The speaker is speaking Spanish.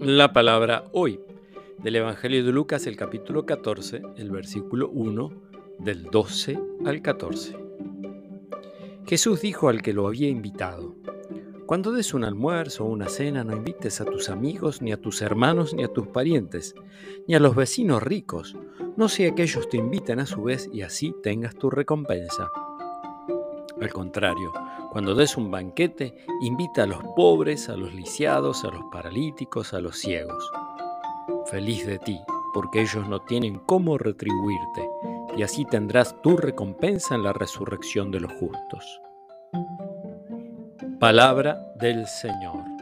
La palabra hoy del Evangelio de Lucas, el capítulo 14, el versículo 1, del 12 al 14. Jesús dijo al que lo había invitado, Cuando des un almuerzo o una cena, no invites a tus amigos, ni a tus hermanos, ni a tus parientes, ni a los vecinos ricos, no sea que ellos te inviten a su vez y así tengas tu recompensa. Al contrario, cuando des un banquete, invita a los pobres, a los lisiados, a los paralíticos, a los ciegos. Feliz de ti, porque ellos no tienen cómo retribuirte, y así tendrás tu recompensa en la resurrección de los justos. Palabra del Señor.